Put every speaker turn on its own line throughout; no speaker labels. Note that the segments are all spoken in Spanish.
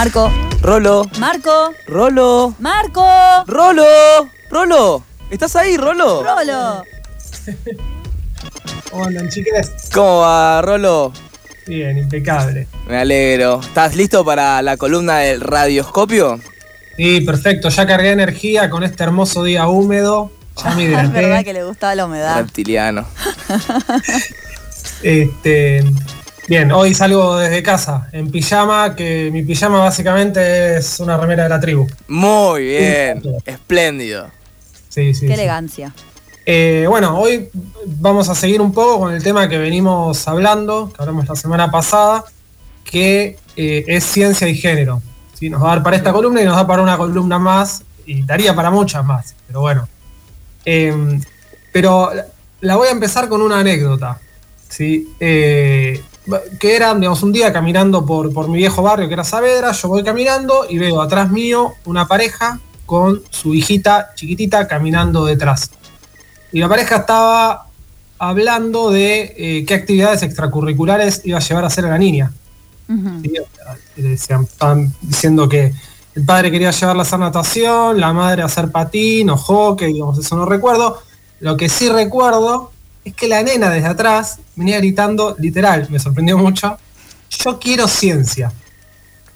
Marco.
Rolo.
Marco.
Rolo.
Marco.
Rolo. Rolo. ¿Estás ahí, Rolo?
Rolo.
¿Cómo andan?
¿Cómo va, Rolo?
Bien, impecable.
Me alegro. ¿Estás listo para la columna del radioscopio?
Sí, perfecto. Ya cargué energía con este hermoso día húmedo. Ya me
Es verdad que le gustaba la humedad.
Reptiliano.
Este, bien, hoy salgo desde casa en pijama, que mi pijama básicamente es una remera de la tribu.
Muy bien. Espléndido.
Sí, sí.
Qué
sí.
elegancia.
Eh, bueno, hoy vamos a seguir un poco con el tema que venimos hablando, que hablamos la semana pasada, que eh, es ciencia y género. ¿sí? Nos va a dar para esta columna y nos da para una columna más, y daría para muchas más, pero bueno. Eh, pero la voy a empezar con una anécdota. ¿sí? Eh, que era, digamos, un día caminando por, por mi viejo barrio, que era Saavedra, yo voy caminando y veo atrás mío una pareja con su hijita chiquitita caminando detrás. Y la pareja estaba hablando de eh, qué actividades extracurriculares iba a llevar a hacer a la niña.
Ujú.
¿sí? Le decían- estaban diciendo que el padre quería llevarla a hacer natación, la madre a hacer patín o hockey, digamos, eso no recuerdo. Lo que sí recuerdo es que la nena desde atrás venía gritando, literal, me sorprendió mucho, yo quiero ciencia.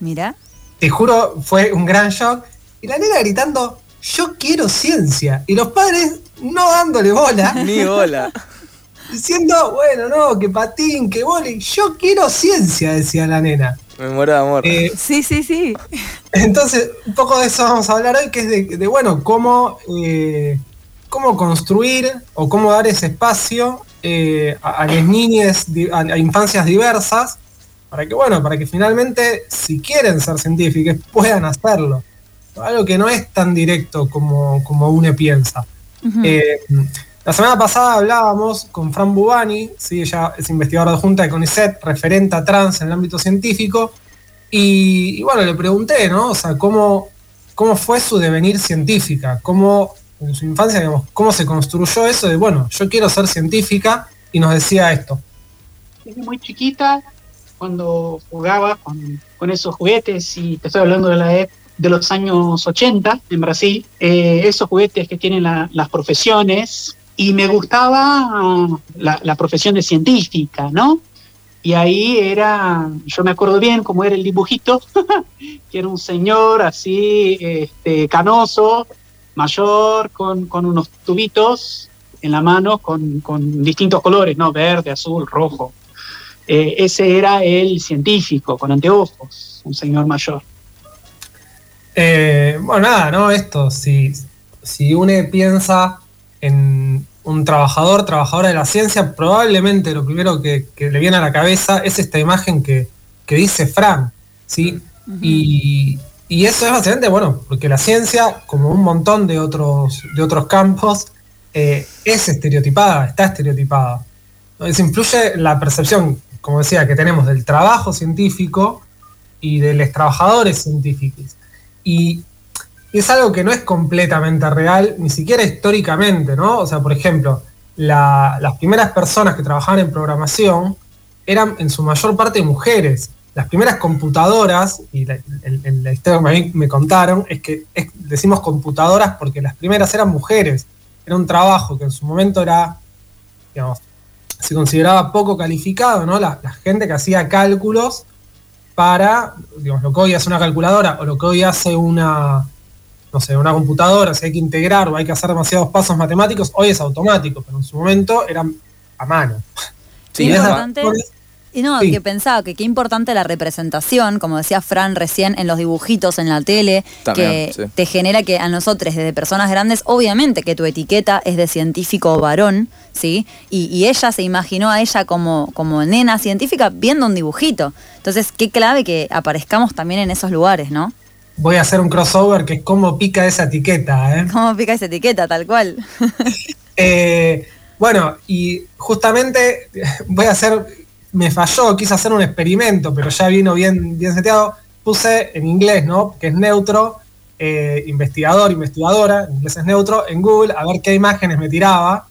Mira.
Te juro, fue un gran shock. Y la nena gritando, yo quiero ciencia. Y los padres no dándole bola,
Ni bola.
diciendo, bueno, no, que patín, que vole. Yo quiero ciencia, decía la nena.
Me muero de amor.
Eh,
Sí, sí, sí.
entonces, un poco de eso vamos a hablar hoy, que es de, de, bueno, cómo, eh, cómo construir o cómo dar ese espacio eh, a, a las niñas, a, a infancias diversas, para que, bueno, para que finalmente, si quieren ser científicos, puedan hacerlo. Algo que no es tan directo como, como uno piensa. Eh, la semana pasada hablábamos con Fran Bubani, ¿sí? ella es investigadora adjunta de CONICET, referente a trans en el ámbito científico, y, y bueno, le pregunté, ¿no? O sea, cómo, cómo fue su devenir científica, cómo en su infancia, digamos, cómo se construyó eso de, bueno, yo quiero ser científica, y nos decía esto.
desde muy chiquita, cuando jugaba con, con esos juguetes, y te estoy hablando de la ep- de los años 80 en Brasil, eh, esos juguetes que tienen la- las profesiones, y me gustaba la, la profesión de científica, ¿no? Y ahí era, yo me acuerdo bien cómo era el dibujito, que era un señor así, este, canoso, mayor, con, con unos tubitos en la mano con, con distintos colores, ¿no? Verde, azul, rojo. Eh, ese era el científico, con anteojos, un señor mayor.
Eh, bueno, nada, ¿no? Esto, si, si uno piensa en un trabajador, trabajadora de la ciencia, probablemente lo primero que, que le viene a la cabeza es esta imagen que, que dice Fran, ¿sí? Y, y eso es básicamente, bueno, porque la ciencia, como un montón de otros, de otros campos, eh, es estereotipada, está estereotipada. Entonces influye la percepción, como decía, que tenemos del trabajo científico y de los trabajadores científicos. Y es algo que no es completamente real, ni siquiera históricamente, ¿no? O sea, por ejemplo, la- las primeras personas que trabajaban en programación eran en su mayor parte mujeres. Las primeras computadoras, y la, el- la historia que me, me contaron, es que es- decimos computadoras porque las primeras eran mujeres. Era un trabajo que en su momento era, digamos, se consideraba poco calificado, ¿no? La, la gente que hacía cálculos para, digamos, lo que hoy hace una calculadora o lo que hoy hace una, no sé, una computadora, si hay que integrar o hay que hacer demasiados pasos matemáticos, hoy es automático, pero en su momento era a mano.
Sí,
Y
es importante. Y no,
Sí.
que pensaba que qué importante la representación, como decía Fran recién, en los dibujitos, en la tele,
También,
que
sí.
te genera que a nosotros, desde personas grandes, obviamente que tu etiqueta es de científico varón, ¿sí? Y, y ella se imaginó a ella como, como nena científica viendo un dibujito. Entonces, qué clave que aparezcamos también en esos lugares, ¿no?
Voy a hacer un crossover que es cómo pica esa etiqueta, ¿eh?
¿Cómo pica esa etiqueta, tal cual?
Eh, bueno, y justamente voy a hacer, me falló, quise hacer un experimento, pero ya vino bien, bien seteado. Puse en inglés, ¿no? Que es neutro, eh, investigador, investigadora, en inglés es neutro, en Google, a ver qué imágenes me tiraba.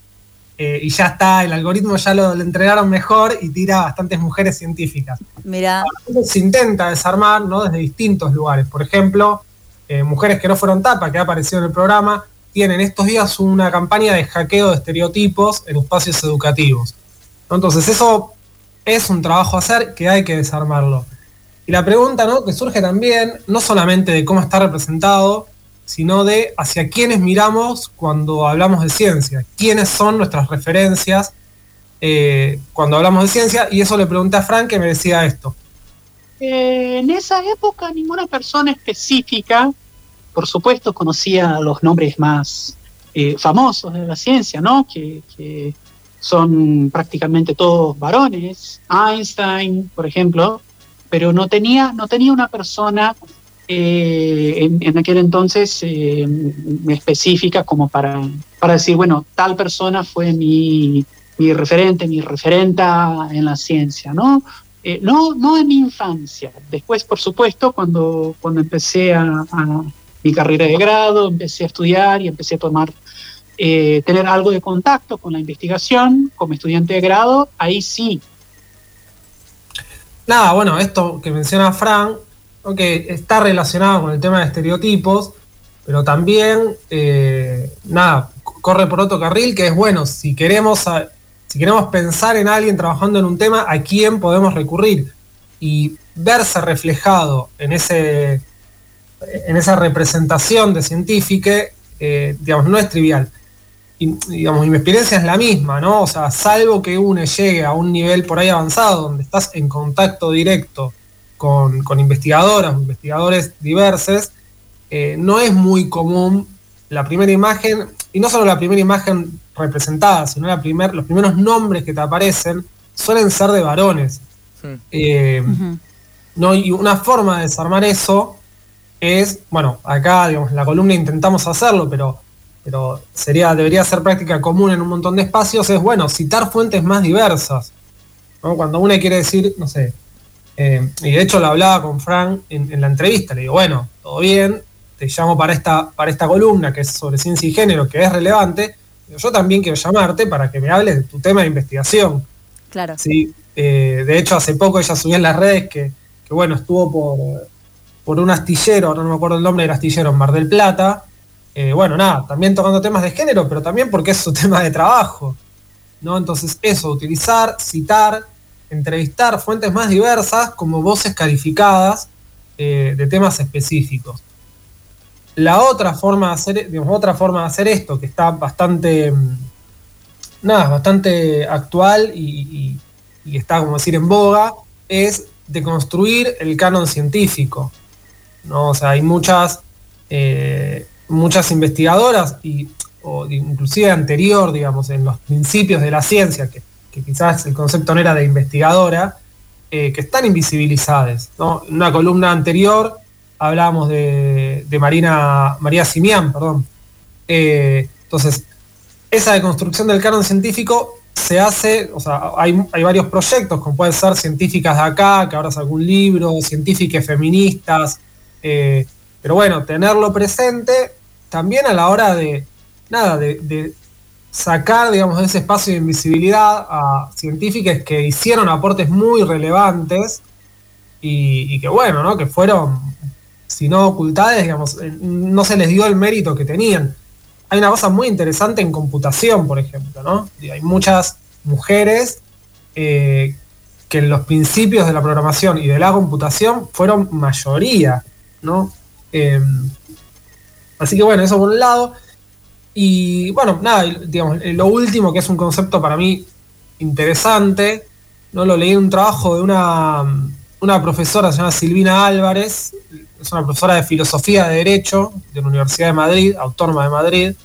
eh, y ya está, el algoritmo ya lo, lo entregaron mejor y tira bastantes mujeres científicas.
Mira,
se intenta desarmar ¿no? desde distintos lugares. Por ejemplo, eh, Mujeres que no fueron tapa, que ha aparecido en el programa, tienen estos días una campaña de hackeo de estereotipos en espacios educativos. Entonces eso es un trabajo a hacer que hay que desarmarlo. Y la pregunta ¿no? que surge también, no solamente de cómo está representado, sino de hacia quiénes miramos cuando hablamos de ciencia, quiénes son nuestras referencias eh, cuando hablamos de ciencia, y eso le pregunté a Frank que me decía esto.
Eh, en esa época ninguna persona específica, por supuesto, conocía los nombres más eh, famosos de la ciencia, ¿no? Que, son prácticamente todos varones, Einstein, por ejemplo, pero no tenía, no tenía una persona eh, en, aquel entonces eh, específica como para, para decir, bueno, tal persona fue mi, mi referente, mi referenta en la ciencia, ¿no? Eh, no, no en mi infancia. Después, por supuesto, cuando, cuando empecé a mi carrera de grado, empecé a estudiar y empecé a tomar, eh, tener algo de contacto con la investigación como estudiante de grado, ahí sí.
Nada, bueno, esto que menciona Fran, ¿no? que está relacionado con el tema de estereotipos, pero también, eh, nada, corre por otro carril, que es bueno, si queremos, si queremos pensar en alguien trabajando en un tema, ¿a quién podemos recurrir? Y verse reflejado en, ese, en esa representación de científica, eh, digamos, no es trivial. Y, digamos, y mi experiencia es la misma, ¿no? O sea, salvo que uno llegue a un nivel por ahí avanzado, donde estás en contacto directo con, con investigadoras, investigadores diversos, eh, no es muy común la primera imagen, y no solo la primera imagen representada, sino la primer, los primeros nombres que te aparecen suelen ser de varones. Eh. ¿no? Y una forma de desarmar eso es, bueno, acá digamos, en la columna intentamos hacerlo, pero, pero sería, debería ser práctica común en un montón de espacios, es bueno, citar fuentes más diversas. ¿no? Cuando uno quiere decir, no sé, eh, y de hecho lo hablaba con Frank en, en la entrevista, le digo, bueno, todo bien, te llamo para esta, para esta columna que es sobre ciencia y género, que es relevante, pero yo también quiero llamarte para que me hables de tu tema de investigación.
claro.
Sí, eh, de hecho hace poco ella subió en las redes que, que, bueno, estuvo por, por un astillero, no me acuerdo el nombre del astillero, en Mar del Plata. Eh, bueno, nada, también tocando temas de género, pero también porque es su tema de trabajo. ¿no? Entonces, eso, utilizar, citar, entrevistar fuentes más diversas como voces calificadas eh, de temas específicos. La otra forma de hacer, digamos, otra forma de hacer esto, que está bastante, mm, nada, bastante actual y, está, como decir, en boga, es de construir el canon científico. ¿no? O sea, hay muchas, eh, muchas investigadoras, y, o inclusive anterior, digamos, en los principios de la ciencia, que, quizás el concepto no era de investigadora, eh, que están invisibilizadas. ¿no? En una columna anterior hablábamos de, de Marina, María Simián, perdón. Eh, entonces, esa deconstrucción del canon científico se hace, o sea, hay, hay varios proyectos, como pueden ser científicas de acá, que ahora es algún libro, científicas feministas, eh, pero bueno, tenerlo presente también a la hora de, nada, de, sacar, digamos, de ese espacio de invisibilidad a científicas que hicieron aportes muy relevantes y, que bueno, ¿no? Que fueron, si no ocultadas, digamos, no se les dio el mérito que tenían hay una cosa muy interesante en computación, por ejemplo, ¿no? Hay muchas mujeres eh, que en los principios de la programación y de la computación fueron mayoría, ¿no? Eh, así que bueno, eso por un lado. Y bueno, nada, digamos, eh, lo último que es un concepto para mí interesante ¿no? Lo leí en un trabajo de una, una profesora, se llama Silvina Álvarez, es una profesora de filosofía de Derecho de la Universidad de Madrid, autónoma de Madrid,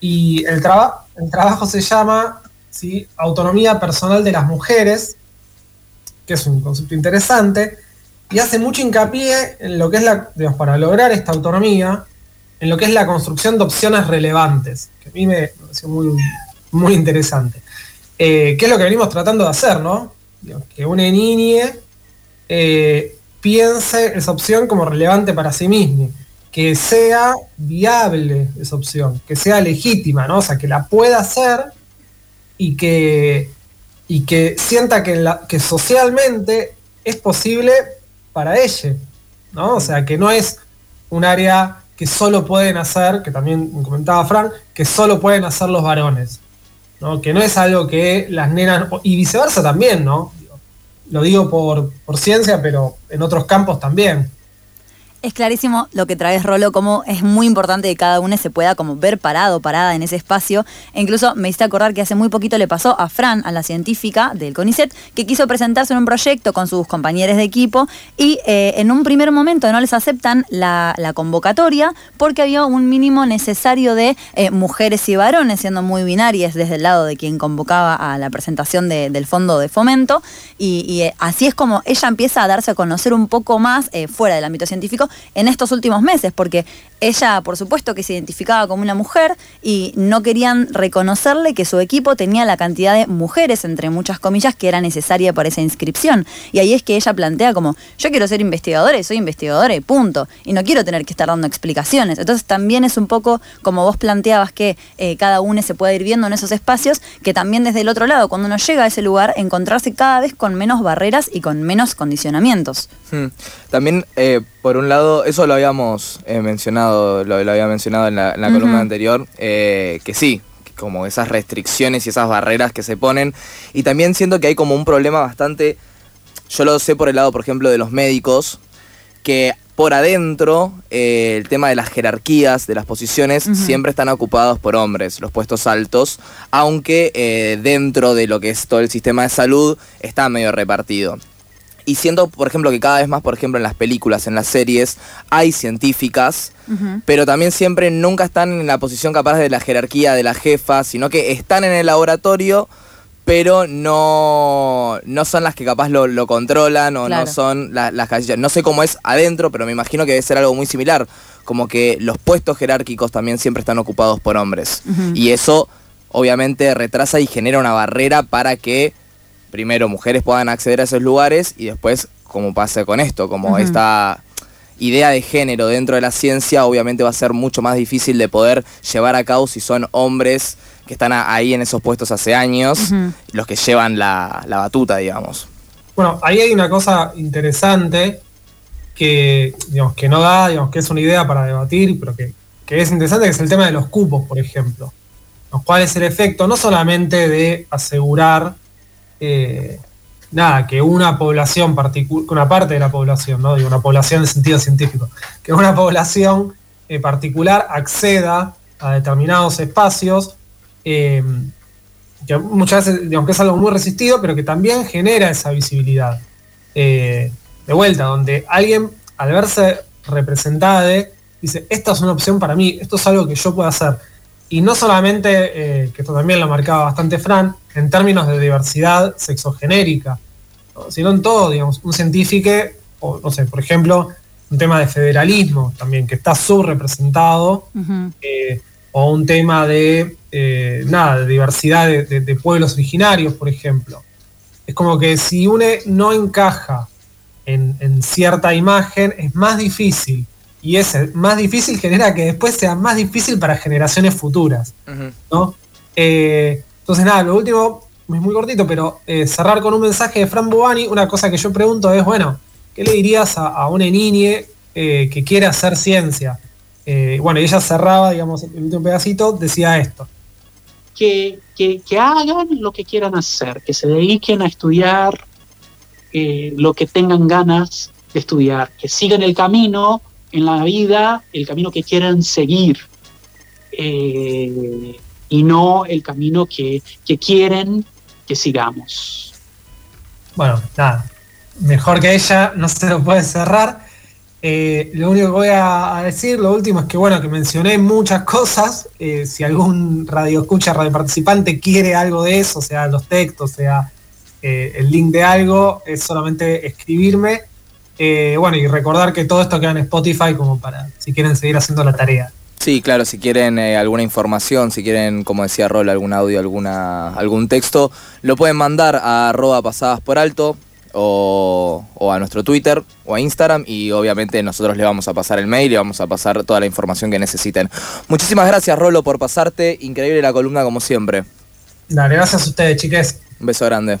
y el, traba- el trabajo se llama ¿sí? Autonomía Personal de las Mujeres, que es un concepto interesante, y hace mucho hincapié en lo que es la, digamos, para lograr esta autonomía, en lo que es la construcción de opciones relevantes, que a mí me pareció muy, muy interesante. Eh, ¿Qué es lo que venimos tratando de hacer, no? Que una niñe eh, piense esa opción como relevante para sí misma, que sea viable esa opción, que sea legítima, ¿no? O sea, que la pueda hacer y que, y que sienta que socialmente es posible para ella, ¿no? O sea, que no es un área que solo pueden hacer, que también comentaba Frank, que solo pueden hacer los varones, ¿no? Que no es algo que las nenas, y viceversa también, ¿no? Lo digo por, por ciencia, pero en otros campos también.
Es clarísimo lo que traes, Rolo, como es muy importante que cada uno se pueda como ver parado, parada en ese espacio. E incluso me hice acordar que hace muy poquito le pasó a Fran, a la científica del CONICET, que quiso presentarse en un proyecto con sus compañeros de equipo y eh, en un primer momento no les aceptan la, convocatoria porque había un mínimo necesario de eh, mujeres y varones, siendo muy binarias desde el lado de quien convocaba a la presentación de- del fondo de fomento. Y, eh, así es como ella empieza a darse a conocer un poco más fuera del ámbito científico en estos últimos meses, porque ella, por supuesto, que se identificaba como una mujer y no querían reconocerle que su equipo tenía la cantidad de mujeres, entre muchas comillas, que era necesaria para esa inscripción. Y ahí es que ella plantea como, yo quiero ser investigadora y soy investigadora y punto. Y no quiero tener que estar dando explicaciones. Entonces también es un poco como vos planteabas que eh, cada uno se puede ir viendo en esos espacios, que también desde el otro lado, cuando uno llega a ese lugar, encontrarse cada vez con menos barreras y con menos condicionamientos.
Hmm. También, eh, por un lado, eso lo habíamos eh, mencionado, lo, lo había mencionado en la, en la
Ujú.
columna anterior, eh, que sí, como esas restricciones y esas barreras que se ponen. Y también siento que hay como un problema bastante, yo lo sé por el lado, por ejemplo, de los médicos, que por adentro eh, el tema de las jerarquías, de las posiciones, siempre están ocupados por hombres, los puestos altos, aunque eh, dentro de lo que es todo el sistema de salud está medio repartido. Y siento, por ejemplo, que cada vez más, por ejemplo, en las películas, en las series, hay científicas, pero también siempre nunca están en la posición capaz de la jerarquía de la jefa, sino que están en el laboratorio, pero no, no son las que capaz lo, lo controlan o
Claro.
no son la- las casillas. No sé cómo es adentro, pero me imagino que debe ser algo muy similar. Como que los puestos jerárquicos también siempre están ocupados por hombres. Y eso obviamente retrasa y genera una barrera para que primero mujeres puedan acceder a esos lugares y después, como pasa con esto, como esta idea de género dentro de la ciencia, obviamente va a ser mucho más difícil de poder llevar a cabo si son hombres que están ahí en esos puestos hace años, los que llevan la, la batuta, digamos.
Bueno, ahí hay una cosa interesante que, digamos, que no da, digamos, que es una idea para debatir, pero que, que es interesante, que es el tema de los cupos, por ejemplo. Los cuál es el efecto no solamente de asegurar eh, nada, que una población particular, una parte de la población, no digo una población en sentido científico, que una población eh, particular acceda a determinados espacios, eh, que muchas veces digamos que es algo muy resistido, pero que también genera esa visibilidad. De vuelta, donde alguien al verse representada dice, esta es una opción para mí, esto es algo que yo puedo hacer. Y no solamente, eh, que esto también lo marcaba bastante Fran, en términos de diversidad sexogenérica, ¿no? sino en todo, digamos, un científico, o no sé, por ejemplo, un tema de federalismo también, que está subrepresentado, eh, o un tema de, eh, nada, de diversidad de, de- de pueblos originarios, por ejemplo. Es como que si uno no encaja en, en cierta imagen, es más difícil. Y ese más difícil genera que después sea más difícil para generaciones futuras. ¿no? Eh, entonces, nada, lo último es muy cortito, pero eh, cerrar con un mensaje de Fran Bobani, una cosa que yo pregunto es, bueno, ¿qué le dirías a, a una niñe eh, que quiere hacer ciencia? Eh, bueno, y ella cerraba, digamos, el último pedacito, decía esto.
que, que- que hagan lo que quieran hacer, que se dediquen a estudiar eh, lo que tengan ganas de estudiar, que sigan el camino en la vida, el camino que quieran seguir, eh, y no el camino que, que quieren que sigamos.
bueno, nada, mejor que ella, no se lo puede cerrar. Eh, lo único que voy a, decir, lo último es que bueno, que mencioné muchas cosas. Eh, si algún radio escucha, radio participante quiere algo de eso, sea los textos, sea el link de algo, es solamente escribirme. Eh, bueno, y recordar que todo esto queda en Spotify como para si quieren seguir haciendo la tarea.
Sí, claro, si quieren eh, alguna información, si quieren, como decía Rol, algún audio, alguna, algún texto, lo pueden mandar a arroba pasadas por alto o, o a nuestro Twitter o a Instagram y obviamente nosotros le vamos a pasar el mail y vamos a pasar toda la información que necesiten. Muchísimas gracias Rolo por pasarte, increíble la columna como siempre.
Dale, gracias a ustedes, chiques.
Un beso grande.